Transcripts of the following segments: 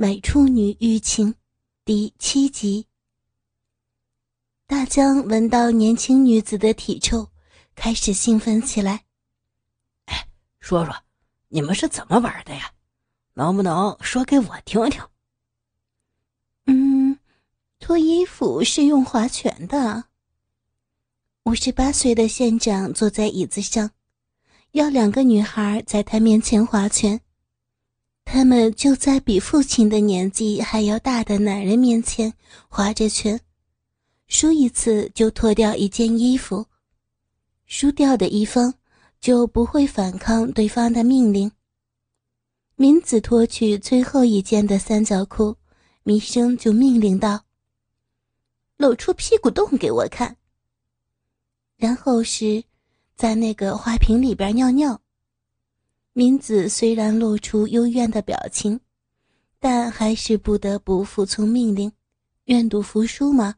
美处女欲情第七集。大江闻到年轻女子的体臭，开始兴奋起来。哎，说说，你们是怎么玩的呀？能不能说给我听听？嗯，脱衣服是用划拳的。五十八岁的县长坐在椅子上，要两个女孩在他面前划拳。他们就在比父亲的年纪还要大的男人面前划着拳，输一次就脱掉一件衣服，输掉的一方就不会反抗对方的命令。明子脱去最后一件的三角裤，弥生就命令道：“露出屁股洞给我看。”然后是，在那个花瓶里边尿尿。明子虽然露出幽怨的表情，但还是不得不服从命令，愿赌服输嘛。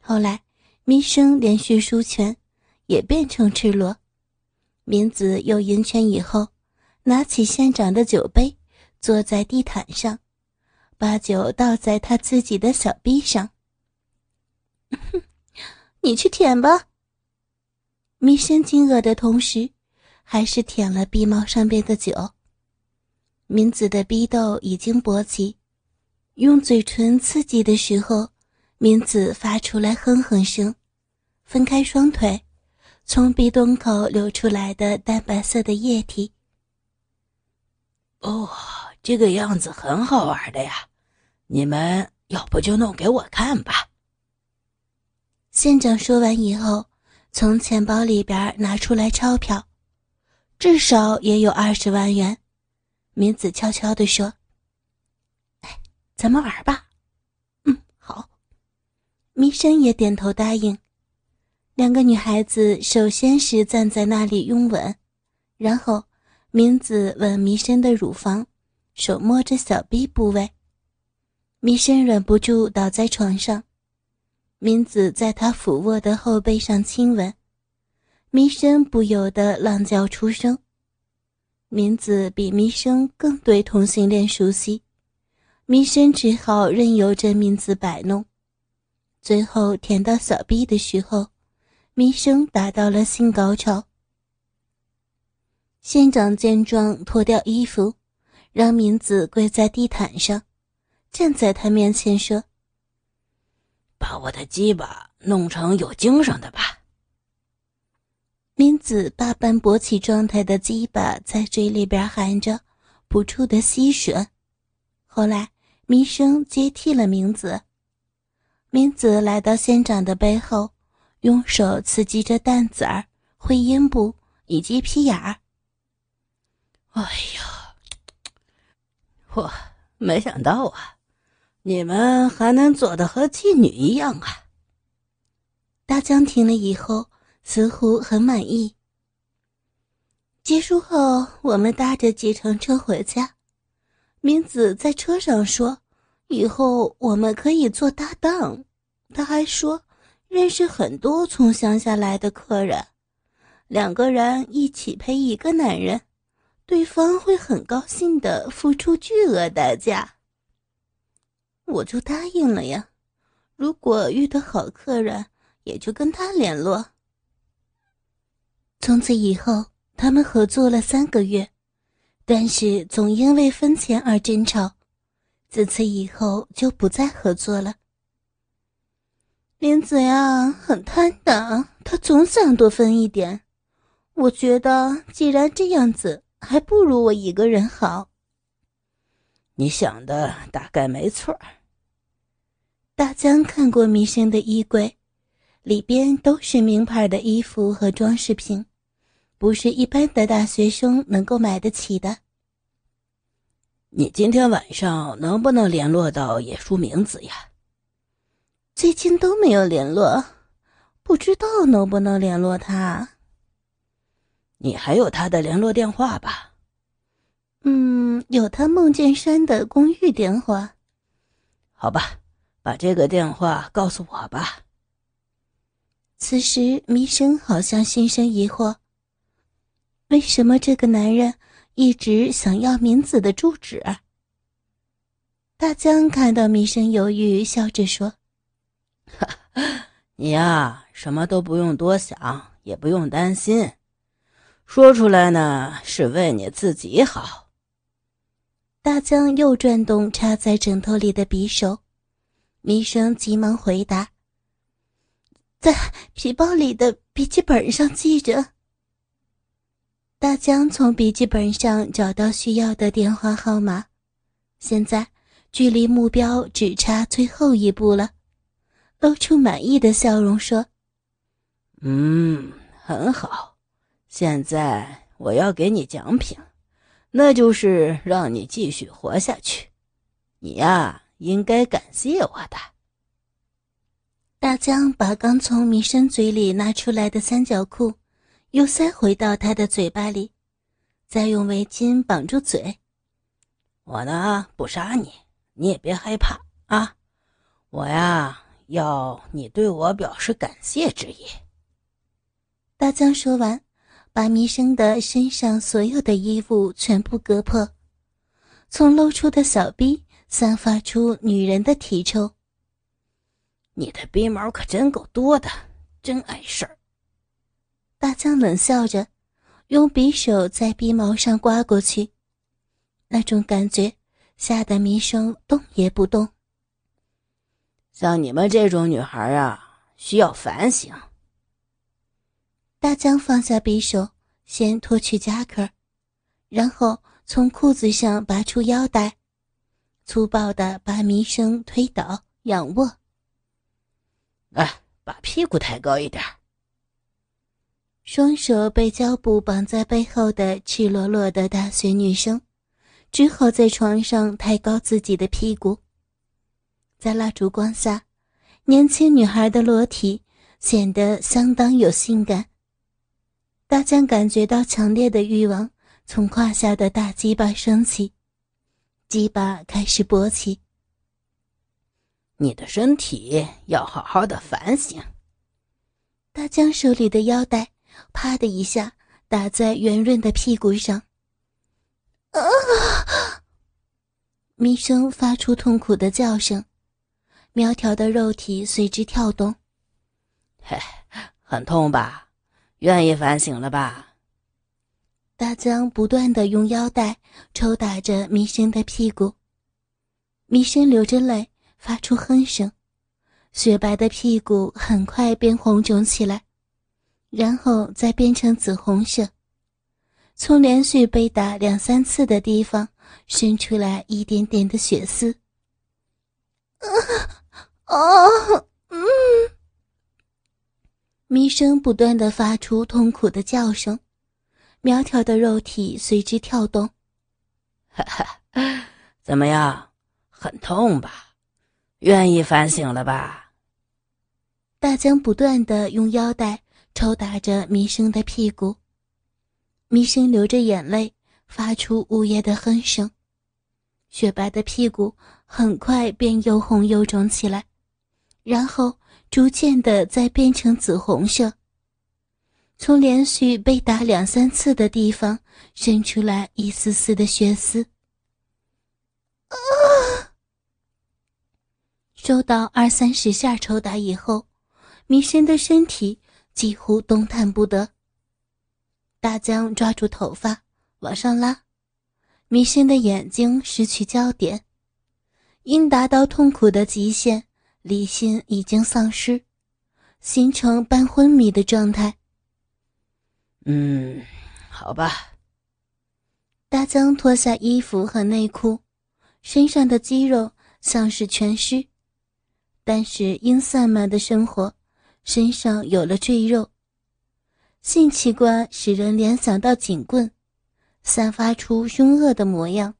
后来，弥生连续输拳，也变成赤裸。明子又赢拳以后，拿起县长的酒杯，坐在地毯上，把酒倒在他自己的小臂上。你去舔吧。弥生惊愕的同时。还是舔了鼻毛上边的酒。明子的鼻窦已经勃起，用嘴唇刺激的时候，明子发出来哼哼声，分开双腿，从鼻洞口流出来的淡白色的液体。哦，这个样子很好玩的呀！你们要不就弄给我看吧。县长说完以后，从钱包里边拿出来钞票。至少也有二十万元，明子悄悄地说：“哎，咱们玩吧。”“嗯，好。”弥生也点头答应。两个女孩子首先是站在那里拥吻，然后明子吻弥生的乳房，手摸着小臂部位。弥生忍不住倒在床上，明子在他俯卧的后背上亲吻。弥生不由得浪叫出声。明子比弥生更对同性恋熟悉，弥生只好任由着明子摆弄。最后舔到小臂的时候，弥生达到了性高潮。县长见状，脱掉衣服，让明子跪在地毯上，站在他面前说：“把我的鸡巴弄成有精神的吧。”子把半勃起状态的鸡巴在嘴里边含着，不住的吸吮。后来，弥生接替了明子。明子来到县长的背后，用手刺激着蛋子儿、会阴部以及屁眼儿。哎呀，我没想到啊，你们还能做的和妓女一样啊！大江听了以后。似乎很满意。结束后，我们搭着计程车回家。明子在车上说：“以后我们可以做搭档。”他还说：“认识很多从乡下来的客人，两个人一起陪一个男人，对方会很高兴的付出巨额代价。”我就答应了呀。如果遇到好客人，也就跟他联络。从此以后，他们合作了三个月，但是总因为分钱而争吵。自此以后就不再合作了。林子呀，很贪的，他总想多分一点。我觉得，既然这样子，还不如我一个人好。你想的大概没错。大江看过弥生的衣柜，里边都是名牌的衣服和装饰品。不是一般的大学生能够买得起的。你今天晚上能不能联络到野叔明子呀？最近都没有联络，不知道能不能联络他。你还有他的联络电话吧？嗯，有他孟建山的公寓电话。好吧，把这个电话告诉我吧。此时，弥生好像心生疑惑。为什么这个男人一直想要明子的住址？大江看到弥生犹豫，笑着说：“你呀，什么都不用多想，也不用担心，说出来呢是为你自己好。”大江又转动插在枕头里的匕首，弥生急忙回答：“在皮包里的笔记本上记着。”大江从笔记本上找到需要的电话号码，现在。距离目标只差最后一步了，露出满意的笑容说：“嗯，很好。现在我要给你奖品，那就是让你继续活下去。你呀，应该感谢我的。”大江把刚从米生嘴里拿出来的三角裤又塞回到他的嘴巴里，再用围巾绑住嘴。我呢，不杀你。你也别害怕啊，我呀要你对我表示感谢之意。大江说完，把弥生的身上所有的衣服全部割破，从露出的小臂散发出女人的体臭。你的鼻毛可真够多的，真碍事儿。大江冷笑着，用匕首在鼻毛上刮过去，那种感觉。吓得弥生动也不动。像你们这种女孩啊，需要反省。大江放下匕首，先脱去夹克，然后从裤子上拔出腰带，粗暴的把弥生推倒，仰卧。哎，把屁股抬高一点。双手被胶布绑在背后的赤裸裸的大学女生。只好在床上抬高自己的屁股，在蜡烛光下，年轻女孩的裸体显得相当有性感。大江感觉到强烈的欲望从胯下的大鸡巴升起，鸡巴开始勃起。你的身体要好好的反省。大江手里的腰带啪的一下打在圆润的屁股上。啊！弥生发出痛苦的叫声，苗条的肉体随之跳动。嘿，很痛吧？愿意反省了吧？大江不断的用腰带抽打着弥生的屁股，弥生流着泪发出哼声，雪白的屁股很快变红肿起来，然后再变成紫红色。从连续被打两三次的地方渗出来一点点的血丝。啊哦嗯！弥生不断的发出痛苦的叫声，苗条的肉体随之跳动。哈哈，怎么样？很痛吧？愿意反省了吧？大江不断的用腰带抽打着弥生的屁股。弥生流着眼泪，发出呜咽的哼声。雪白的屁股很快便又红又肿起来，然后逐渐的再变成紫红色。从连续被打两三次的地方渗出来一丝丝的血丝。啊！受到二三十下抽打以后，弥生的身体几乎动弹不得。大江抓住头发往上拉，米生的眼睛失去焦点，因达到痛苦的极限，理性已经丧失，形成半昏迷的状态。嗯，好吧。大江脱下衣服和内裤，身上的肌肉像是全湿，但是因散漫的生活，身上有了赘肉。性器官使人联想到警棍，散发出凶恶的模样，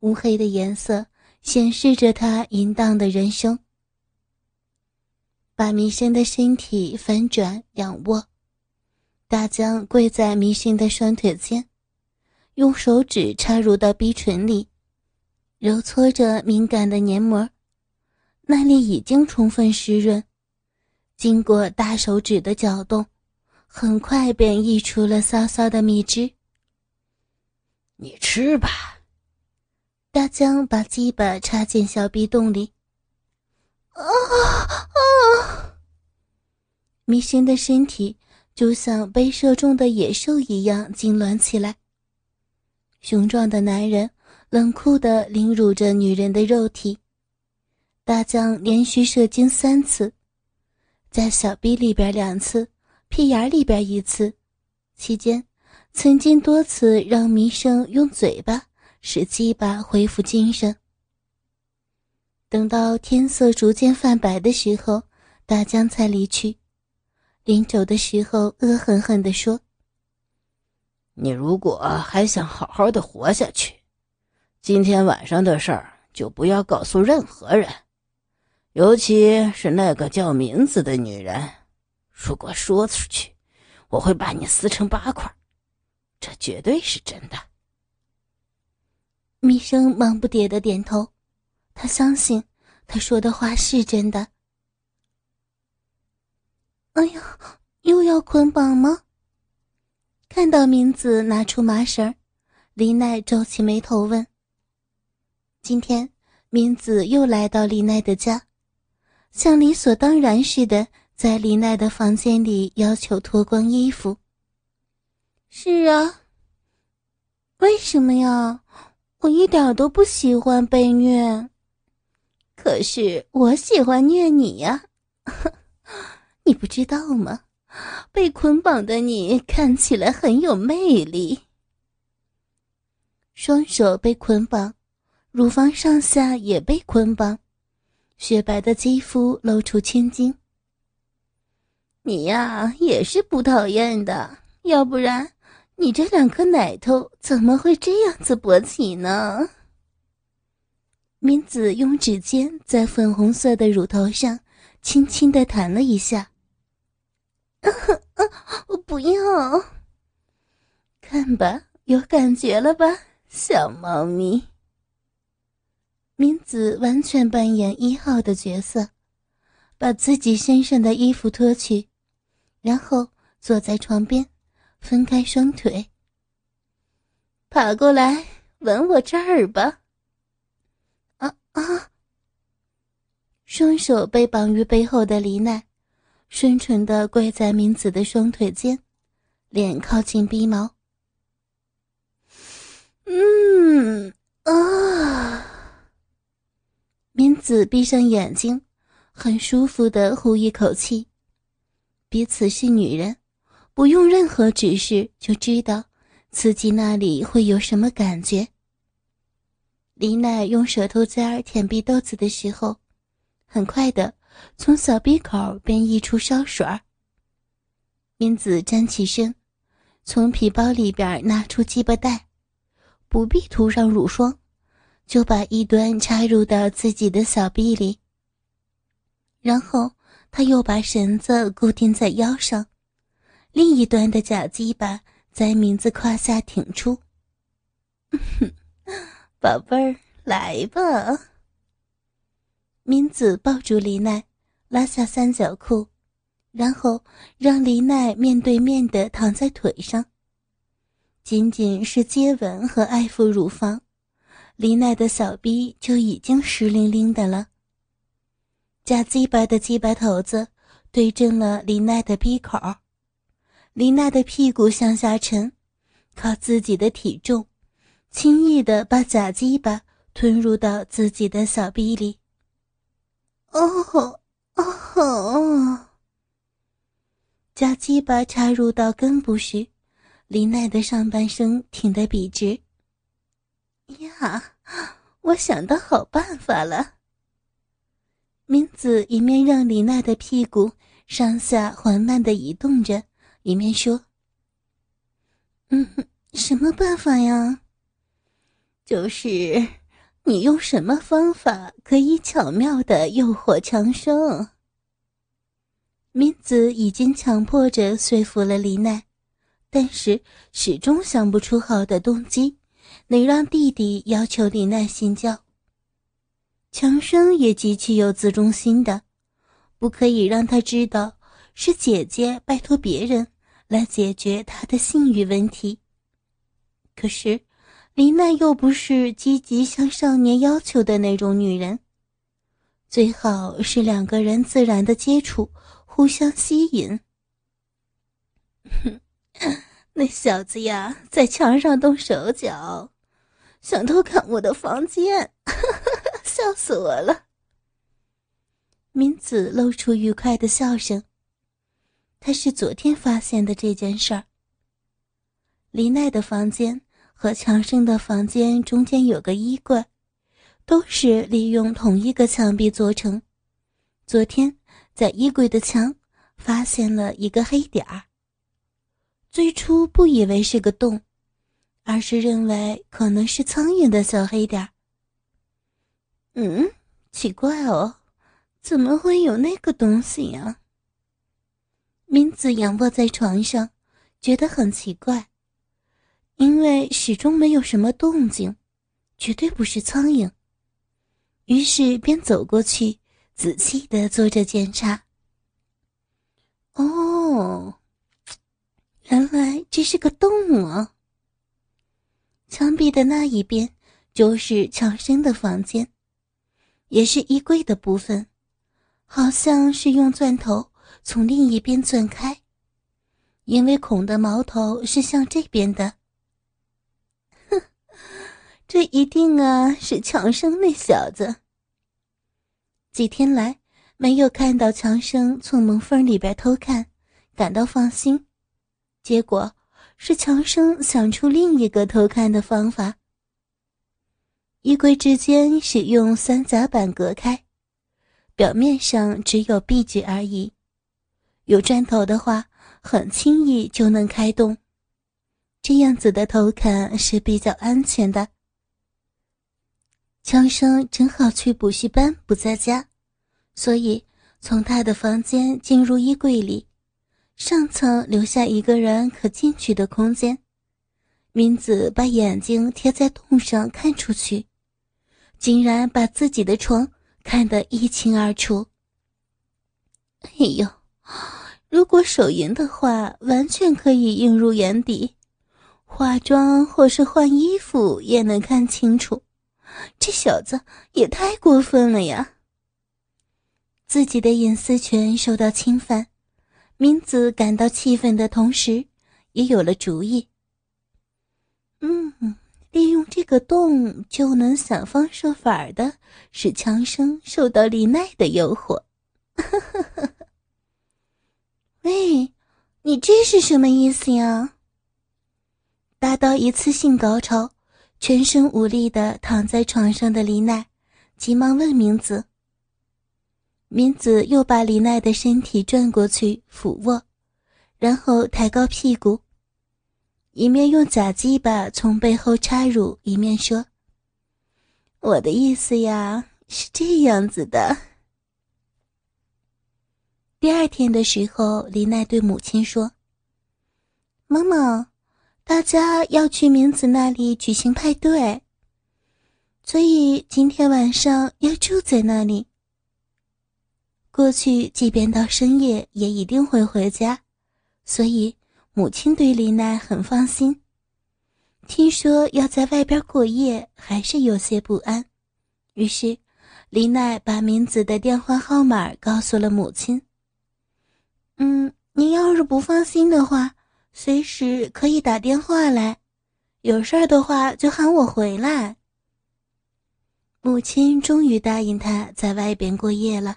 乌黑的颜色显示着他淫荡的人生。把弥生的身体翻转仰卧，大江跪在弥生的双腿间，用手指插入到鼻唇里，揉搓着敏感的黏膜，那里已经充分湿润，经过大手指的搅动。很快便溢出了骚骚的蜜汁。你吃吧。大江把鸡巴插进小逼洞里。啊啊！迷生的身体就像被射中的野兽一样痉挛起来。雄壮的男人冷酷地凌辱着女人的肉体。大江连续射精三次，在小臂里边两次，屁眼里边一次。期间，曾经多次让迷生用嘴巴使鸡巴恢复精神。等到天色逐渐泛白的时候，大江才离去。临走的时候，恶狠狠地说：“你如果还想好好的活下去，今天晚上的事儿就不要告诉任何人。”尤其是那个叫名字的女人，如果说出去，我会把你撕成八块。这绝对是真的。米生忙不迭的点头，他相信他说的话是真的。哎呀，又要捆绑吗？看到明子拿出麻绳，李奈皱起眉头问：“今天明子又来到李奈的家？”像理所当然似的，在李奈的房间里要求脱光衣服。是啊，为什么呀？我一点都不喜欢被虐，可是我喜欢虐你呀！你不知道吗？被捆绑的你看起来很有魅力。双手被捆绑，乳房上下也被捆绑。雪白的肌肤露出青筋。你呀，也是不讨厌的，要不然你这两颗奶头怎么会这样子勃起呢？明子用指尖在粉红色的乳头上轻轻的弹了一下。我 不要。看吧，有感觉了吧，小猫咪。明子完全扮演一号的角色，把自己身上的衣服脱去，然后坐在床边，分开双腿，爬过来吻我这儿吧。啊啊！双手被绑于背后的李奈，顺纯的跪在明子的双腿间，脸靠近鼻毛。嗯啊。明子闭上眼睛，很舒服的呼一口气。彼此是女人，不用任何指示就知道自己那里会有什么感觉。李奈用舌头尖舔鼻豆子的时候，很快的从小鼻口便溢出烧水儿。明子站起身，从皮包里边拿出鸡巴袋，不必涂上乳霜。就把一端插入到自己的小臂里，然后他又把绳子固定在腰上，另一端的假鸡巴在名字胯下挺出。宝贝儿，来吧！明子抱住李奈，拉下三角裤，然后让李奈面对面的躺在腿上，仅仅是接吻和爱抚乳房。李奈的小臂就已经湿淋淋的了。假鸡巴的鸡巴头子对正了李奈的鼻口，李奈的屁股向下沉，靠自己的体重，轻易的把假鸡巴吞入到自己的小臂里。哦吼哦吼！假鸡巴插入到根部时，李奈的上半身挺得笔直。呀，我想到好办法了。明子一面让李娜的屁股上下缓慢的移动着，一面说：“嗯，什么办法呀？就是你用什么方法可以巧妙的诱惑强生？”明子已经强迫着说服了李奈，但是始终想不出好的动机。能让弟弟要求李奈信教。强生也极其有自尊心的，不可以让他知道是姐姐拜托别人来解决他的性欲问题。可是，林奈又不是积极向少年要求的那种女人，最好是两个人自然的接触，互相吸引。哼，那小子呀，在墙上动手脚，想偷看我的房间，笑死我了。明子露出愉快的笑声。他是昨天发现的这件事儿。李奈的房间。和强生的房间中间有个衣柜，都是利用同一个墙壁做成。昨天在衣柜的墙发现了一个黑点儿。最初不以为是个洞，而是认为可能是苍蝇的小黑点儿。嗯，奇怪哦，怎么会有那个东西呀？明子仰卧在床上，觉得很奇怪。因为始终没有什么动静，绝对不是苍蝇。于是便走过去，仔细的做着检查。哦，原来这是个洞啊！墙壁的那一边就是强生的房间，也是衣柜的部分，好像是用钻头从另一边钻开，因为孔的矛头是向这边的。哼这一定啊是强生那小子。几天来没有看到强生从门缝里边偷看，感到放心。结果是强生想出另一个偷看的方法。衣柜之间是用三夹板隔开，表面上只有壁纸而已。有砖头的话，很轻易就能开动。这样子的偷看是比较安全的。强生正好去补习班，不在家，所以从他的房间进入衣柜里，上层留下一个人可进去的空间。明子把眼睛贴在洞上看出去，竟然把自己的床看得一清二楚。哎呦，如果手淫的话，完全可以映入眼底，化妆或是换衣服也能看清楚。这小子也太过分了呀！自己的隐私权受到侵犯，明子感到气愤的同时，也有了主意。嗯，利用这个洞就能想方设法的使强生受到李奈的诱惑。喂，你这是什么意思呀？达到一次性高潮。全身无力的躺在床上的李奈，急忙问明子。明子又把李奈的身体转过去俯卧，然后抬高屁股，一面用假鸡巴从背后插入，一面说：“我的意思呀，是这样子的。”第二天的时候，李奈对母亲说：“妈妈。”大家要去明子那里举行派对，所以今天晚上要住在那里。过去即便到深夜也一定会回家，所以母亲对丽奈很放心。听说要在外边过夜，还是有些不安。于是，丽奈把明子的电话号码告诉了母亲。嗯，您要是不放心的话。随时可以打电话来，有事儿的话就喊我回来。母亲终于答应他在外边过夜了。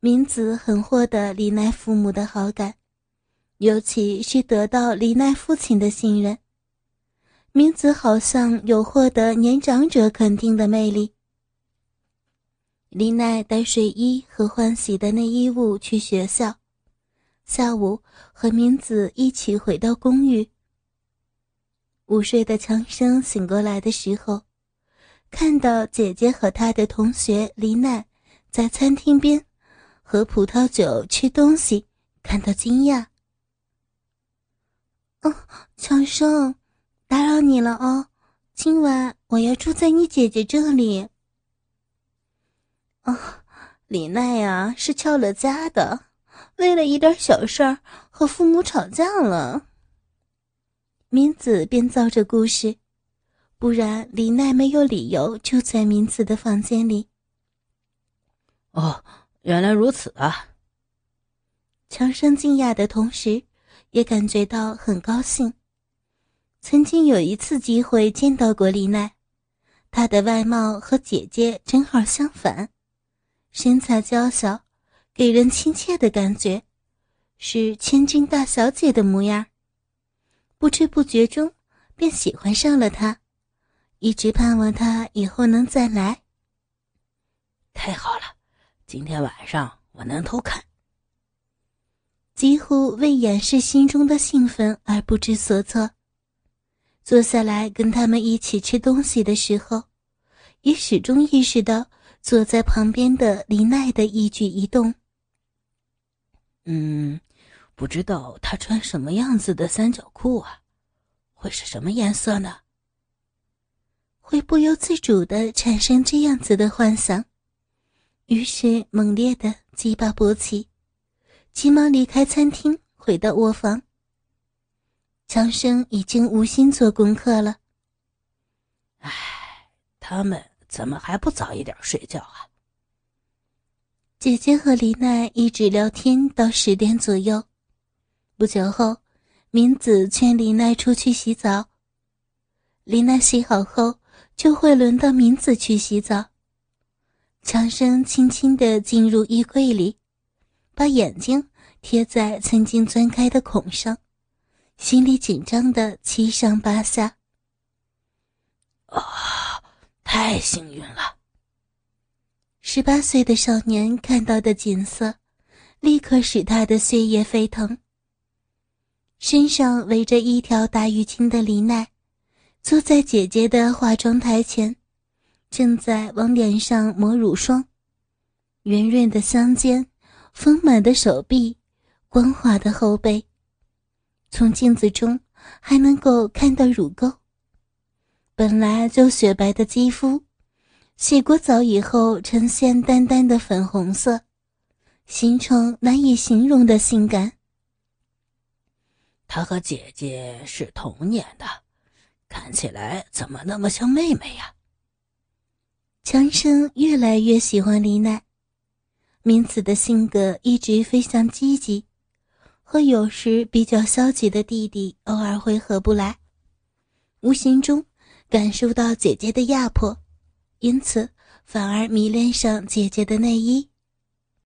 明子很获得李奈父母的好感，尤其是得到李奈父亲的信任。明子好像有获得年长者肯定的魅力。李奈带睡衣和换洗的内衣物去学校。下午和明子一起回到公寓。午睡的强生醒过来的时候，看到姐姐和她的同学李奈在餐厅边喝葡萄酒吃东西，感到惊讶。哦，强生，打扰你了哦，今晚我要住在你姐姐这里。哦，李奈呀，是翘了家的。为了一点小事儿和父母吵架了，明子编造着故事，不然李奈没有理由住在明子的房间里。哦，原来如此啊！强生惊讶的同时，也感觉到很高兴。曾经有一次机会见到过丽奈，她的外貌和姐姐正好相反，身材娇小，给人亲切的感觉，是千金大小姐的模样。不知不觉中便喜欢上了她，一直盼望她以后能再来。太好了，今天晚上我能偷看。几乎为掩饰心中的兴奋而不知所措。坐下来跟他们一起吃东西的时候，也始终意识到坐在旁边的李奈的一举一动。嗯，不知道他穿什么样子的三角裤啊？会是什么颜色呢？会不由自主的产生这样子的幻想，于是猛烈的鸡巴勃起，急忙离开餐厅，回到卧房。强生已经无心做功课了。唉，他们怎么还不早一点睡觉啊？姐姐和李奈一直聊天到十点左右。不久后，明子劝李奈出去洗澡。李奈洗好后，就会轮到明子去洗澡。强生轻轻地进入衣柜里，把眼睛贴在曾经钻开的孔上。心里紧张的七上八下。啊，太幸运了！十八岁的少年看到的景色，立刻使他的血液沸腾。身上围着一条大浴巾的李奈，坐在姐姐的化妆台前，正在往脸上抹乳霜。圆润的香肩，丰满的手臂，光滑的后背。从镜子中还能够看到乳沟。本来就雪白的肌肤，洗过澡以后呈现淡淡的粉红色，形成难以形容的性感。她和姐姐是同年的，看起来怎么那么像妹妹呀？强生越来越喜欢李奈，明子的性格一直非常积极。和有时比较消极的弟弟偶尔会合不来，无形中感受到姐姐的压迫，因此反而迷恋上姐姐的内衣。